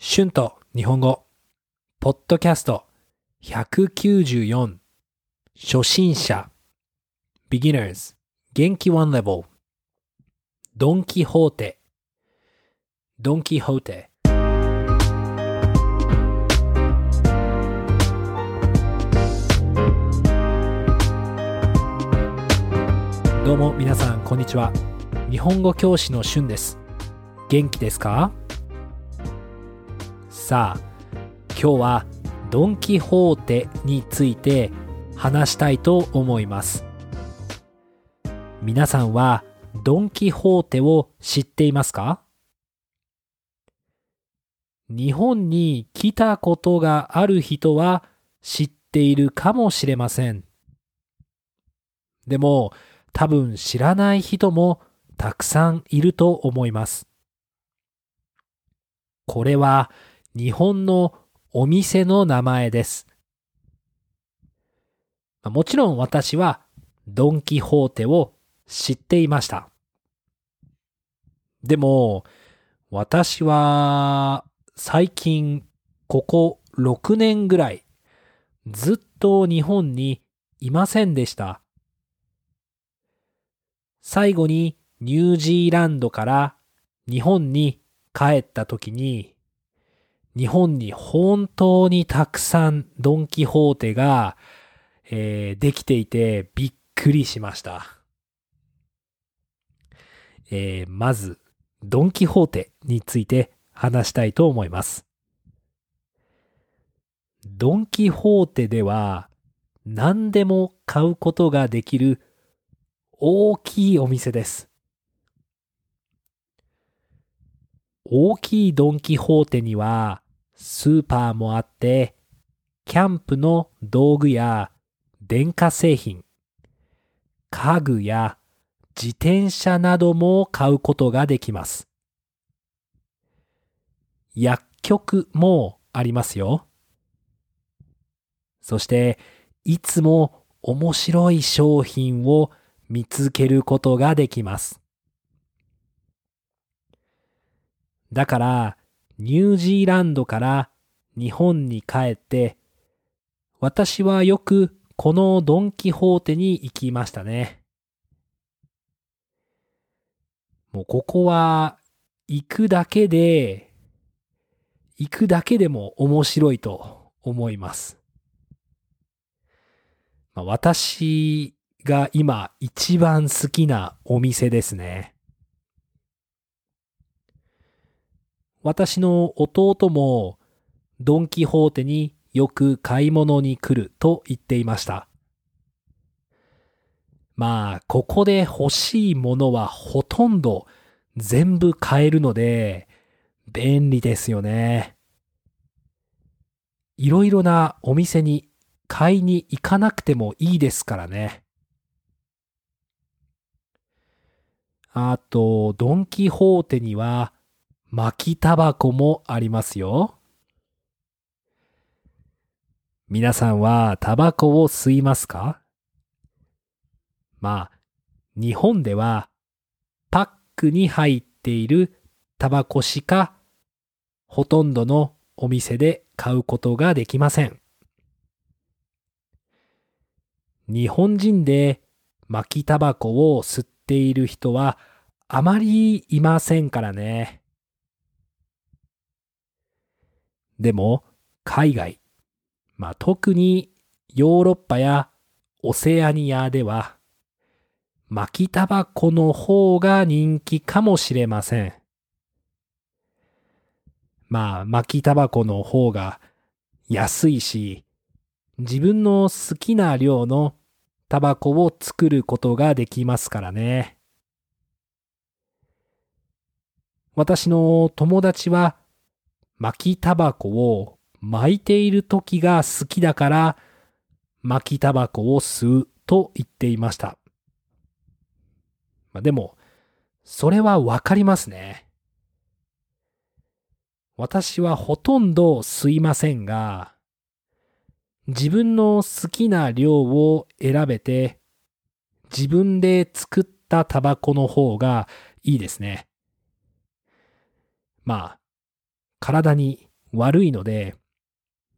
春と日本語、ポッドキャスト。194初心者。beginners 元気 one level ドンキホーテ。ドンキホーテ。どうも皆さんこんにちは。日本語教師の春です。元気ですか？さあ今日はドン・キホーテについて話したいと思います。皆さんはドン・キホーテを知っていますか？日本に来たことがある人は知っているかもしれません。でも多分知らない人もたくさんいると思います。これは日本のお店の名前です。もちろん私はドン・キホーテを知っていました。でも私は最近ここ6年ぐらいずっと日本にいませんでした。最後にニュージーランドから日本に帰った時に日本に本当にたくさんドン・キホーテが、えー、できていてびっくりしました。えー、まず、ドン・キホーテについて話したいと思います。ドン・キホーテでは何でも買うことができる大きいお店です。大きいドン・キホーテにはスーパーもあって、キャンプの道具や電化製品、家具や自転車なども買うことができます。薬局もありますよ。そして、いつも面白い商品を見つけることができます。だから、ニュージーランドから日本に帰って、私はよくこのドンキホーテに行きましたね。もうここは行くだけで、行くだけでも面白いと思います。まあ、私が今一番好きなお店ですね。私の弟もドン・キホーテによく買い物に来ると言っていました。まあ、ここで欲しいものはほとんど全部買えるので便利ですよね。いろいろなお店に買いに行かなくてもいいですからね。あと、ドン・キホーテには巻きタバコもありますよ。皆さんはタバコを吸いますか？まあ、日本ではパックに入っているタバコしかほとんどのお店で買うことができません。日本人で巻きタバコを吸っている人はあまりいませんからね。でも、海外、まあ、特にヨーロッパやオセアニアでは、巻きタバコの方が人気かもしれません。まあ、巻きタバコの方が安いし、自分の好きな量のタバコを作ることができますからね。私の友達は巻きタバコを巻いている時が好きだから巻きタバコを吸うと言っていました。まあ、でも、それはわかりますね。私はほとんど吸いませんが、自分の好きな量を選べて、自分で作ったタバコの方がいいですね。まあ、体に悪いので、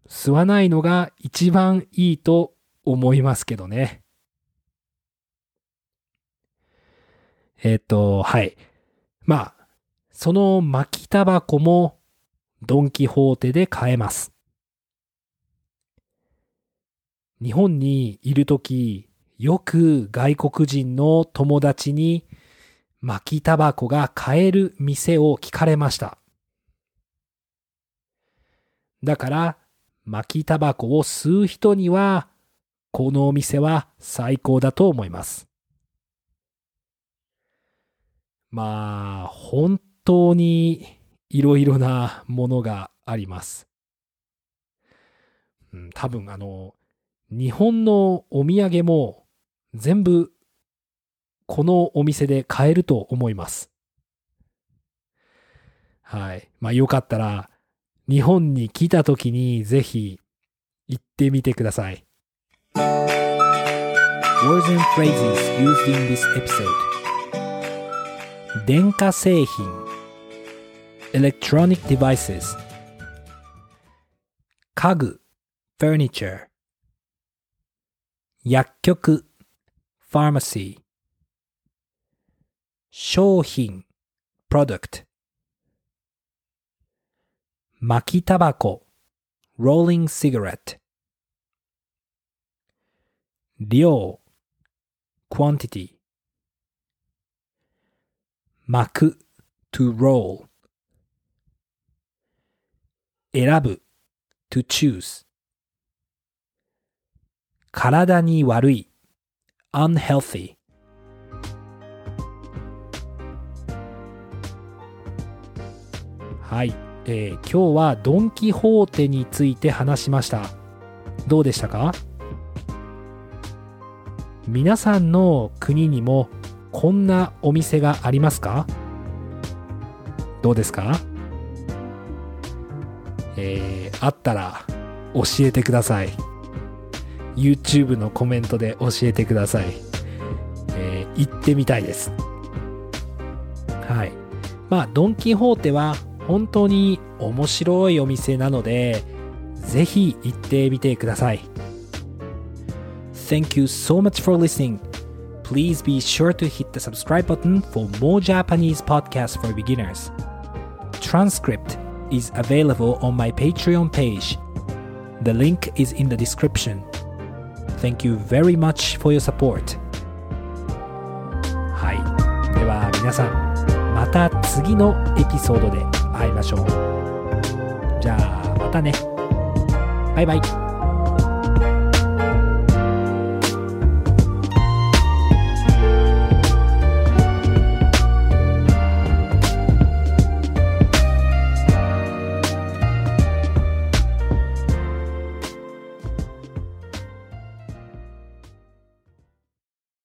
吸わないのが一番いいと思いますけどね。えっ、と、はい。まあ、その巻きタバコもドンキホーテで買えます。日本にいるとき、よく外国人の友達に巻きタバコが買える店を聞かれました。だから、巻きタバコを吸う人には、このお店は最高だと思います。まあ、本当にいろいろなものがあります。うん、多分あの、日本のお土産も全部このお店で買えると思います。はい。まあよかったら日本に来た時にぜひ行ってみてください。Words and phrases used in this episode 電化製品 Electronic devices 家具 Furniture 薬局 Pharmacy 商品 Product 巻きタバコ Rolling cigarette 量 Quantity 巻く to roll 選ぶ to choose 体に悪い unhealthy はい、えー今日はドン・キホーテについて話しました。どうでしたか？皆さんの国にもこんなお店がありますか？どうですか？えーあったら教えてください。YouTube のコメントで教えてください、えー行ってみたいです。はい。まあドン・キホーテは本当に面白いお店なのでぜひ行ってみてください Thank you so much for listening. Please be sure to hit the subscribe button for more Japanese podcasts for beginners. Transcript is available on my Patreon page. The link is in the description. Thank you very much for your support. はい。では皆さん、また次のエピソードで会いましょう。じゃあ、またね。バイバイ。